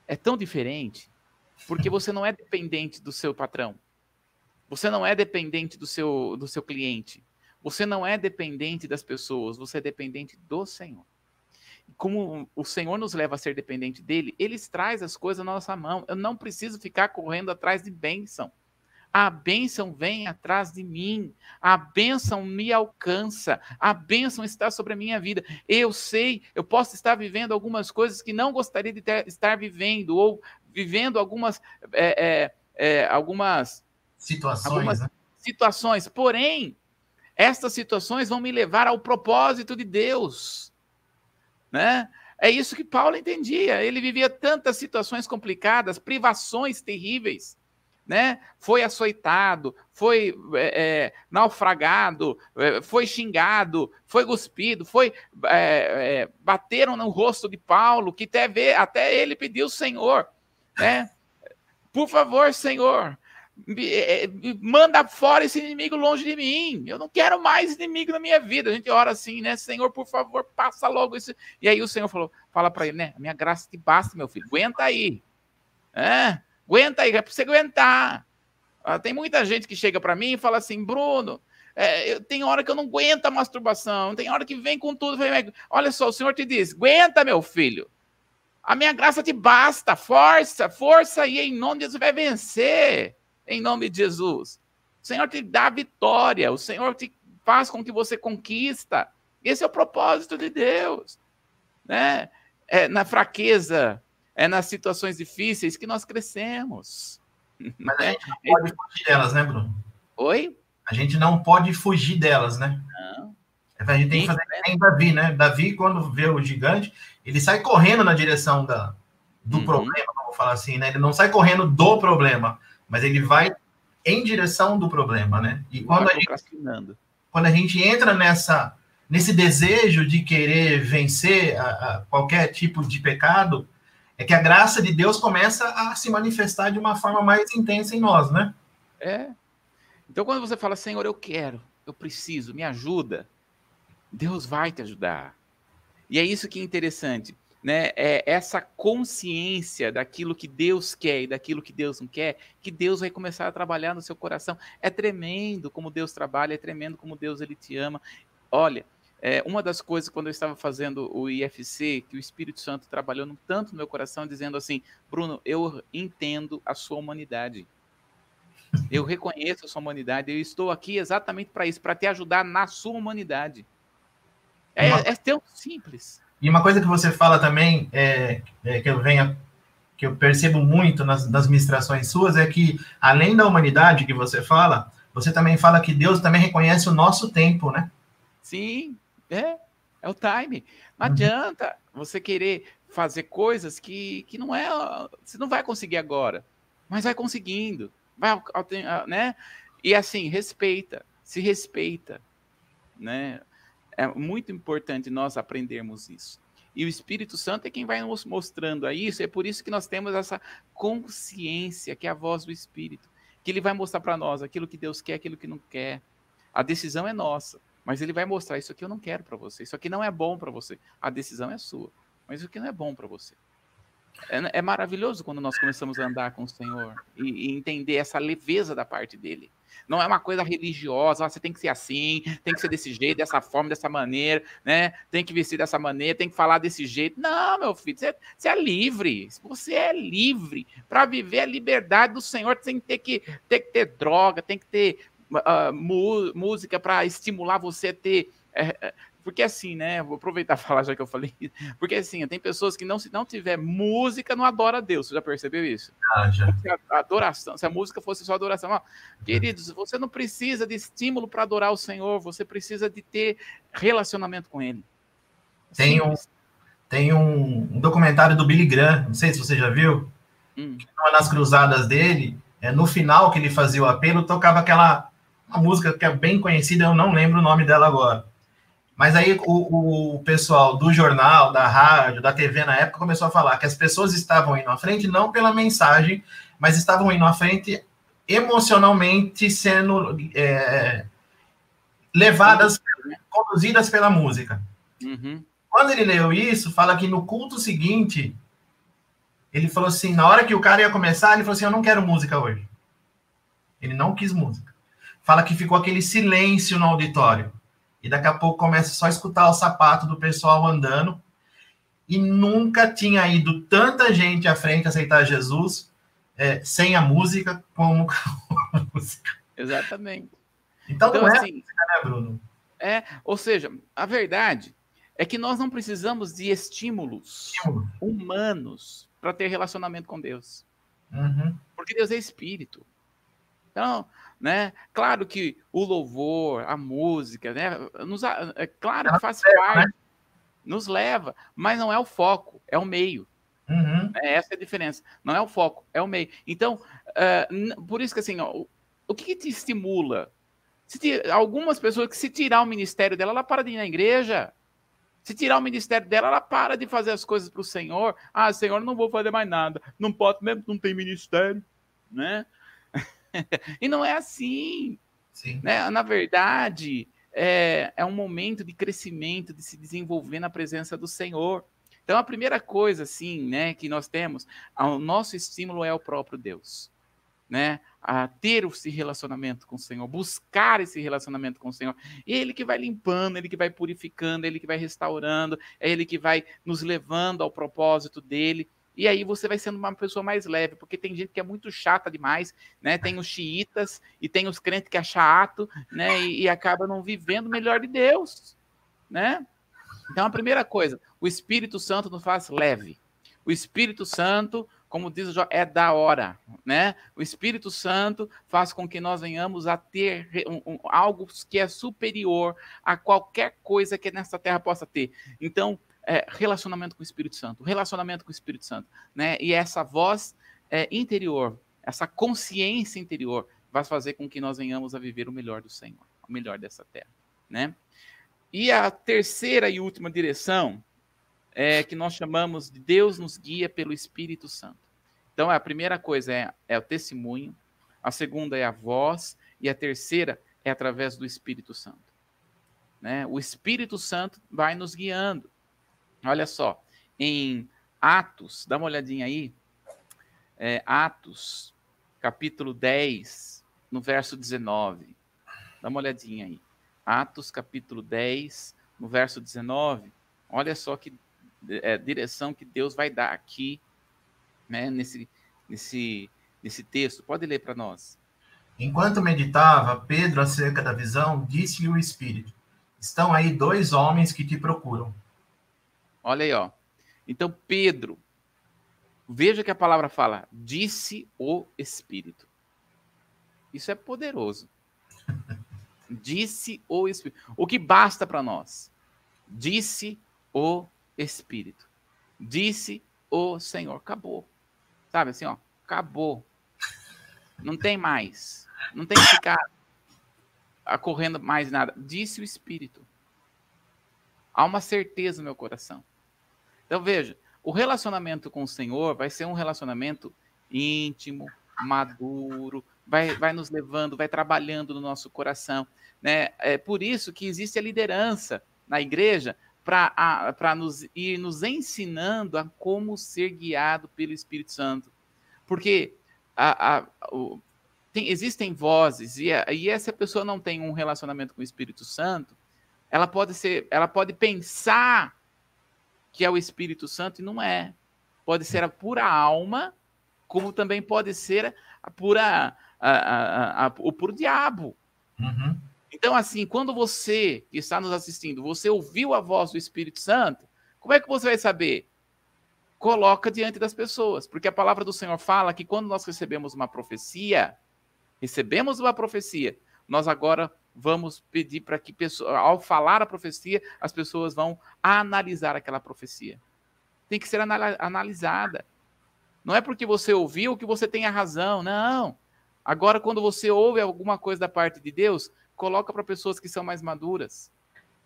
É tão diferente, porque você não é dependente do seu patrão. Você não é dependente do seu, do seu cliente. Você não é dependente das pessoas, você é dependente do Senhor como o Senhor nos leva a ser dependente dele, ele traz as coisas na nossa mão. Eu não preciso ficar correndo atrás de bênção. A bênção vem atrás de mim. A bênção me alcança. A bênção está sobre a minha vida. Eu sei, eu posso estar vivendo algumas coisas que não gostaria de ter, estar vivendo, ou vivendo algumas, é, é, é, algumas situações. Algumas né? situações. Porém, estas situações vão me levar ao propósito de Deus né? É isso que Paulo entendia. Ele vivia tantas situações complicadas, privações terríveis, né? Foi açoitado, foi é, é, naufragado, é, foi xingado, foi cuspido, foi é, é, bateram no rosto de Paulo, que até, até ele pediu o Senhor, né? Por favor, Senhor, manda fora esse inimigo longe de mim. Eu não quero mais inimigo na minha vida. A gente ora assim, né? Senhor, por favor, passa logo isso. E aí o Senhor falou, fala para ele, né? Minha graça te basta, meu filho. Aguenta aí. É? Aguenta aí, é para você aguentar. Ah, tem muita gente que chega para mim e fala assim, Bruno, é, tem hora que eu não aguento a masturbação, tem hora que vem com tudo. Olha só, o Senhor te diz, aguenta, meu filho. A minha graça te basta, força, força, e em nome de Jesus vai vencer em nome de Jesus. O Senhor te dá vitória, o Senhor te faz com que você conquista. Esse é o propósito de Deus. Né? É na fraqueza, é nas situações difíceis que nós crescemos. Mas a gente não pode fugir delas, né, Bruno? Oi? A gente não pode fugir delas, né? Não. A gente tem que fazer que nem Davi, né? Davi, quando vê o gigante, ele sai correndo na direção da, do uhum. problema, vamos falar assim, né? Ele não sai correndo do problema, mas ele vai em direção do problema, né? E quando a, gente, quando a gente entra nessa nesse desejo de querer vencer a, a qualquer tipo de pecado, é que a graça de Deus começa a se manifestar de uma forma mais intensa em nós, né? É. Então, quando você fala, Senhor, eu quero, eu preciso, me ajuda, Deus vai te ajudar. E é isso que é interessante né, é essa consciência daquilo que Deus quer e daquilo que Deus não quer, que Deus vai começar a trabalhar no seu coração. É tremendo como Deus trabalha, é tremendo como Deus ele te ama. Olha, é, uma das coisas quando eu estava fazendo o IFC, que o Espírito Santo trabalhou tanto no meu coração, dizendo assim, Bruno, eu entendo a sua humanidade. Eu reconheço a sua humanidade, eu estou aqui exatamente para isso, para te ajudar na sua humanidade. É, é tão simples. E uma coisa que você fala também, é, é, que eu venha, que eu percebo muito nas, nas ministrações suas, é que além da humanidade que você fala, você também fala que Deus também reconhece o nosso tempo, né? Sim, é, é o time. Não uhum. adianta você querer fazer coisas que, que não é, você não vai conseguir agora, mas vai conseguindo, vai, né? E assim, respeita, se respeita, né? É muito importante nós aprendermos isso. E o Espírito Santo é quem vai nos mostrando a isso, é por isso que nós temos essa consciência, que é a voz do Espírito, que ele vai mostrar para nós aquilo que Deus quer, aquilo que não quer. A decisão é nossa, mas ele vai mostrar isso aqui eu não quero para você, isso aqui não é bom para você. A decisão é sua, mas isso aqui não é bom para você. É, é, maravilhoso quando nós começamos a andar com o Senhor e, e entender essa leveza da parte dele. Não é uma coisa religiosa, você tem que ser assim, tem que ser desse jeito, dessa forma, dessa maneira, né? Tem que vestir dessa maneira, tem que falar desse jeito. Não, meu filho, você, você é livre. Você é livre para viver a liberdade do Senhor sem ter que ter, que ter droga, tem que ter uh, música para estimular você a ter uh, porque assim, né? Vou aproveitar e falar já que eu falei. Porque assim, tem pessoas que não se não tiver música, não adora a Deus. Você já percebeu isso? Ah, já. A adoração, se a música fosse só adoração. Ó, queridos, você não precisa de estímulo para adorar o Senhor, você precisa de ter relacionamento com Ele. Tem um, tem um, documentário do Billy Graham, não sei se você já viu, hum. que nas cruzadas dele, é, no final que ele fazia o apelo, tocava aquela uma música que é bem conhecida, eu não lembro o nome dela agora mas aí o, o, pessoal do jornal, da rádio, da TV na época começou a falar que as pessoas estavam indo à frente não pela mensagem, mas estavam indo à frente emocionalmente sendo é, levadas, conduzidas pela música. Uhum. Quando ele leu isso, fala que no culto seguinte, ele falou assim, na hora que o cara ia começar, ele falou assim, eu não quero música hoje. Ele não quis música. Fala que ficou aquele silêncio no auditório e daqui a pouco começa só a escutar o sapato do pessoal andando. E nunca tinha ido tanta gente à frente aceitar Jesus é, sem a música como com a música. Exatamente. Então, então não é assim, música, né, Bruno? É, ou seja, a verdade é que nós não precisamos de estímulos Estímulo. humanos para ter relacionamento com Deus. Uhum. Porque Deus é espírito. Então, né? Claro que o louvor, a música, né? Nos, é claro que faz parte, né? nos leva, mas não é o foco, é o meio. Uhum. É, essa é a diferença. Não é o foco, é o meio. Então, uh, por isso que assim, ó, o que, que te estimula? Se algumas pessoas que se tirar o ministério dela, ela para de ir na igreja. Se tirar o ministério dela, ela para de fazer as coisas para o Senhor. Ah, Senhor, não vou fazer mais nada. Não pode mesmo, não tem ministério, né? e não é assim. Sim. Né? Na verdade, é, é um momento de crescimento, de se desenvolver na presença do Senhor. Então, a primeira coisa, assim, né, que nós temos, o nosso estímulo é o próprio Deus, né? A ter esse relacionamento com o Senhor, buscar esse relacionamento com o Senhor. Ele que vai limpando, ele que vai purificando, ele que vai restaurando, é ele que vai nos levando ao propósito dele. E aí você vai sendo uma pessoa mais leve, porque tem gente que é muito chata demais, né? Tem os xiitas e tem os crentes que é chato, né? E, e acaba não vivendo o melhor de Deus, né? Então a primeira coisa, o Espírito Santo nos faz leve. O Espírito Santo, como diz o é da hora, né? O Espírito Santo faz com que nós venhamos a ter um, um, algo que é superior a qualquer coisa que nessa terra possa ter. Então, é, relacionamento com o Espírito Santo, relacionamento com o Espírito Santo, né? E essa voz é, interior, essa consciência interior, vai fazer com que nós venhamos a viver o melhor do Senhor, o melhor dessa terra, né? E a terceira e última direção é que nós chamamos de Deus nos guia pelo Espírito Santo. Então, a primeira coisa é, é o testemunho, a segunda é a voz, e a terceira é através do Espírito Santo. Né? O Espírito Santo vai nos guiando. Olha só, em Atos, dá uma olhadinha aí, é, Atos, capítulo 10, no verso 19. Dá uma olhadinha aí. Atos, capítulo 10, no verso 19. Olha só que é, direção que Deus vai dar aqui, né, nesse, nesse, nesse texto. Pode ler para nós. Enquanto meditava, Pedro, acerca da visão, disse-lhe o Espírito: Estão aí dois homens que te procuram. Olha aí, ó. Então, Pedro, veja que a palavra fala, disse o Espírito. Isso é poderoso. Disse o Espírito. O que basta para nós? Disse o Espírito. Disse o Senhor. Acabou. Sabe assim, ó, acabou. Não tem mais. Não tem que ficar correndo mais nada. Disse o Espírito. Há uma certeza no meu coração. Então veja, o relacionamento com o Senhor vai ser um relacionamento íntimo, maduro, vai, vai nos levando, vai trabalhando no nosso coração. Né? É por isso que existe a liderança na igreja para nos ir nos ensinando a como ser guiado pelo Espírito Santo. Porque a, a, o, tem, existem vozes, e, a, e essa pessoa não tem um relacionamento com o Espírito Santo, ela pode ser, ela pode pensar que é o Espírito Santo e não é. Pode ser a pura alma, como também pode ser a pura, a, a, o puro diabo. Uhum. Então, assim, quando você que está nos assistindo, você ouviu a voz do Espírito Santo, como é que você vai saber? Coloca diante das pessoas, porque a palavra do Senhor fala que quando nós recebemos uma profecia, recebemos uma profecia, nós agora vamos pedir para que, ao falar a profecia, as pessoas vão analisar aquela profecia. Tem que ser analisada. Não é porque você ouviu que você tem a razão, não. Agora, quando você ouve alguma coisa da parte de Deus, coloca para pessoas que são mais maduras.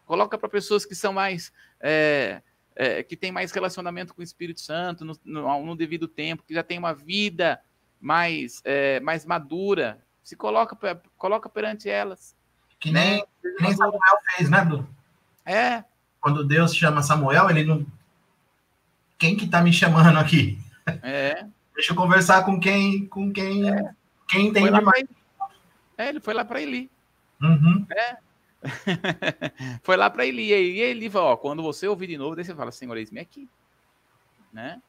Coloca para pessoas que são mais. É, é, que têm mais relacionamento com o Espírito Santo no, no, no devido tempo, que já tem uma vida mais, é, mais madura. Se coloca, coloca perante elas. Que nem, que nem Samuel fez, né, Bruno? É. Quando Deus chama Samuel, ele não. Quem que tá me chamando aqui? É. Deixa eu conversar com quem, com quem, é. quem entende mais. É, ele foi lá para Eli. Uhum. É. foi lá para Eli. E Eli falou: ó, quando você ouvir de novo, daí você fala, Senhor, eis-me aqui. Né?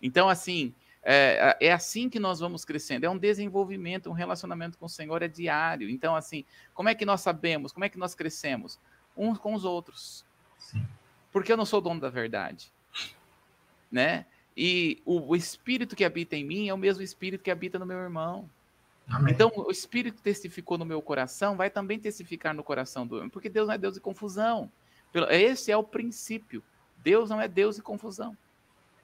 Então, assim, é, é, assim que nós vamos crescendo. É um desenvolvimento, um relacionamento com o Senhor é diário. Então, assim, como é que nós sabemos? Como é que nós crescemos? Uns com os outros. Sim. Porque eu não sou dono da verdade. Né? E o, o, espírito que habita em mim é o mesmo espírito que habita no meu irmão. Amém. Então, o espírito que testificou no meu coração vai também testificar no coração do homem, porque Deus não é Deus de confusão. Esse é o princípio. Deus não é Deus de confusão,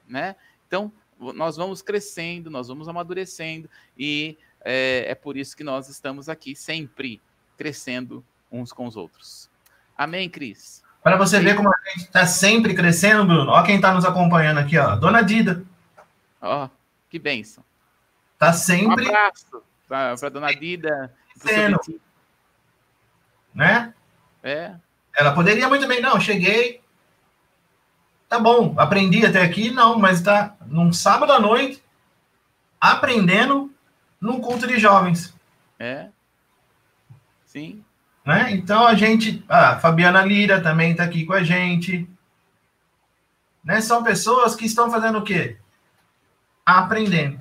né? Então, nós vamos crescendo, nós vamos amadurecendo, e é, é por isso que nós estamos aqui sempre crescendo uns com os outros. Amém, Cris? Para você Sim. ver como a gente está sempre crescendo, Bruno. Olha quem está nos acompanhando aqui, ó. Dona Dida. Ó, oh, que bênção. Tá sempre. Um abraço para a Dona Dida. Sendo. Né? É. Ela poderia muito bem, não, cheguei. Tá bom, aprendi até aqui, não, mas tá num sábado à noite, aprendendo num culto de jovens. É. Sim. Né? Então a gente, a Fabiana Lira também está aqui com a gente. Né? São pessoas que estão fazendo o quê? Aprendendo.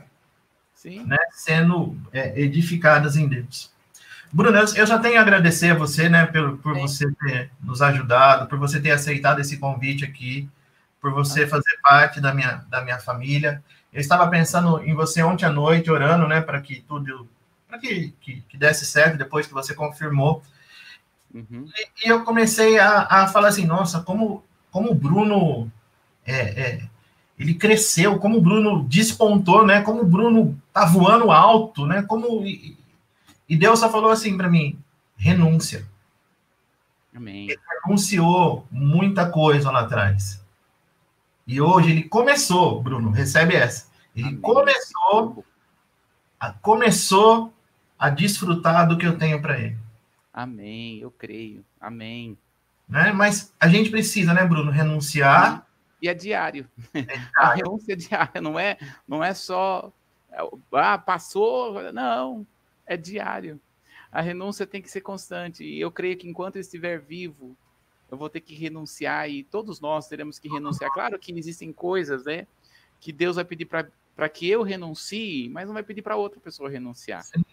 Sim. Né? Sendo é, edificadas em Deus. Bruno, eu já tenho a agradecer a você, né, por, por você ter nos ajudado, por você ter aceitado esse convite aqui, por você fazer parte da minha, da minha família. Eu estava pensando em você ontem à noite, orando, né, para que tudo, para que, que, que, desse certo depois que você confirmou. Uhum. E, e, eu comecei a, a falar assim, nossa, como, como o Bruno é, é, ele cresceu, como o Bruno despontou, né? Como o Bruno tá voando alto, né? Como e, e Deus só falou assim para mim: renúncia. Amém. Ele renunciou muita coisa lá atrás. E hoje ele começou, Bruno, recebe essa. Ele Amém. começou a, começou a desfrutar do que eu tenho para ele. Amém, eu creio. Amém. Né? Mas a gente precisa, né, Bruno, renunciar. E é diário. É diário. A renúncia é diária, não é, não é só ah, passou, não, é diário. A renúncia tem que ser constante. E eu creio que enquanto eu estiver vivo, eu vou ter que renunciar e todos nós teremos que renunciar. Claro que existem coisas, né, que Deus vai pedir para que eu renuncie, mas não vai pedir para outra pessoa renunciar. Sim.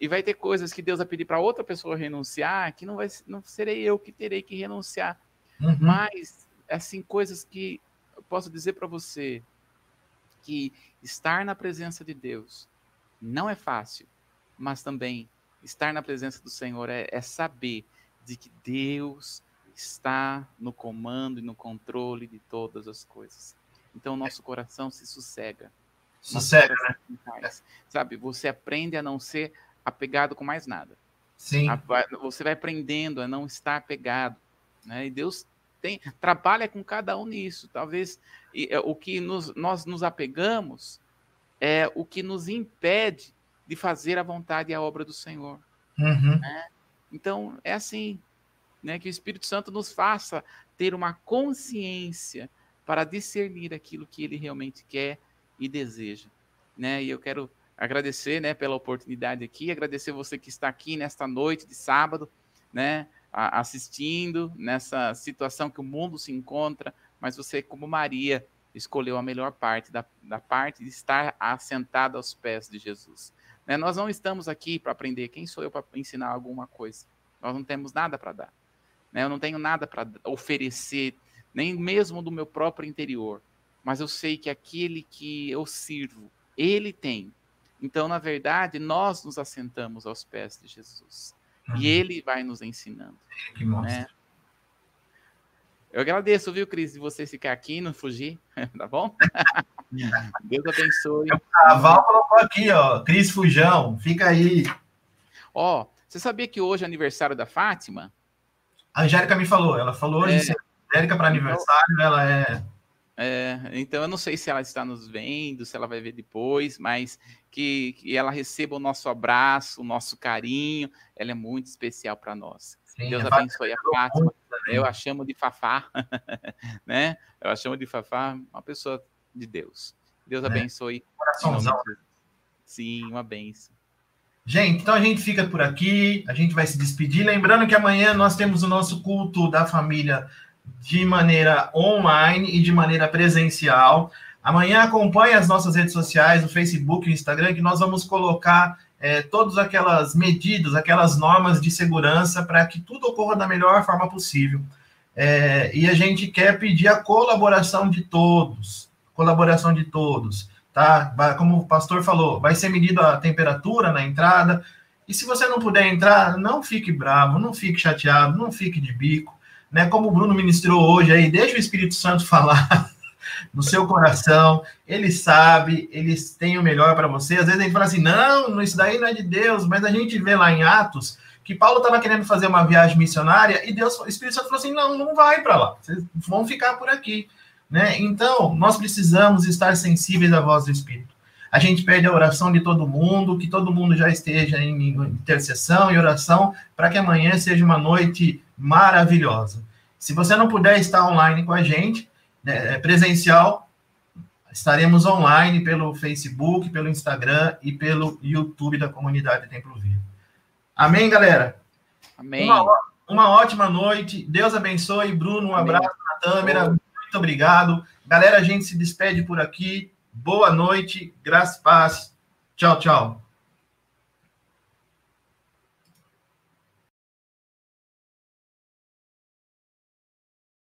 E vai ter coisas que Deus vai pedir para outra pessoa renunciar, que não vai não serei eu que terei que renunciar. Uhum. Mas assim coisas que eu posso dizer para você que estar na presença de Deus não é fácil, mas também estar na presença do Senhor é, é saber de que Deus está no comando e no controle de todas as coisas. Então, nosso coração se sossega. Sossega, né? Sabe, você aprende a não ser apegado com mais nada. Sim. Você vai aprendendo a não estar apegado. Né? E Deus tem, trabalha com cada um nisso. Talvez e, é, o que nos, nós nos apegamos é o que nos impede de fazer a vontade e a obra do Senhor. Uhum. Né? Então, é assim né, que o Espírito Santo nos faça ter uma consciência para discernir aquilo que ele realmente quer e deseja. Né? E eu quero agradecer né, pela oportunidade aqui, agradecer você que está aqui nesta noite de sábado, né, assistindo nessa situação que o mundo se encontra, mas você, como Maria, escolheu a melhor parte, da, da parte de estar assentado aos pés de Jesus. Né? Nós não estamos aqui para aprender quem sou eu para ensinar alguma coisa. Nós não temos nada para dar. Né? Eu não tenho nada para oferecer, nem mesmo do meu próprio interior. Mas eu sei que aquele que eu sirvo, ele tem. Então, na verdade, nós nos assentamos aos pés de Jesus. Uhum. E ele vai nos ensinando. Que né? Eu agradeço, viu, Cris, de você ficar aqui, não fugir, tá bom? Deus abençoe. A Val colocou aqui, ó, Cris Fujão, fica aí. Ó, você sabia que hoje é aniversário da Fátima? A Angélica me falou, ela falou hoje, é. Angélica para aniversário, ela é... É, então eu não sei se ela está nos vendo, se ela vai ver depois, mas que, que ela receba o nosso abraço, o nosso carinho, ela é muito especial para nós. Sim, Deus abençoe a Fátima. Eu a chamo de Fafá, né? Eu a chamo de Fafá, uma pessoa de Deus. Deus é. abençoe. Sim, uma benção. Gente, então a gente fica por aqui, a gente vai se despedir. Lembrando que amanhã nós temos o nosso culto da família de maneira online e de maneira presencial. Amanhã acompanhe as nossas redes sociais, o Facebook e o Instagram, que nós vamos colocar é, todas aquelas medidas, aquelas normas de segurança para que tudo ocorra da melhor forma possível. É, e a gente quer pedir a colaboração de todos, colaboração de todos tá? Como o pastor falou, vai ser medida a temperatura na entrada. E se você não puder entrar, não fique bravo, não fique chateado, não fique de bico, né? Como o Bruno ministrou hoje aí, deixa o Espírito Santo falar, no seu coração, ele sabe, eles têm o melhor para você. Às vezes gente fala assim: não, isso daí não é de Deus, mas a gente vê lá em Atos que Paulo estava querendo fazer uma viagem missionária e Deus, o Espírito Santo falou assim: não, não vai para lá, vocês vão ficar por aqui. Né? Então, nós precisamos estar sensíveis à voz do Espírito. A gente pede a oração de todo mundo, que todo mundo já esteja em intercessão e oração, para que amanhã seja uma noite maravilhosa. Se você não puder estar online com a gente, né, é presencial, estaremos online pelo Facebook, pelo Instagram e pelo YouTube da comunidade Templo Vivo. Amém, galera? Amém. Uma, uma ótima noite. Deus abençoe. Bruno, um Amém. abraço na câmera. Muito obrigado. Galera, a gente se despede por aqui. Boa noite. Graças paz. Tchau, tchau.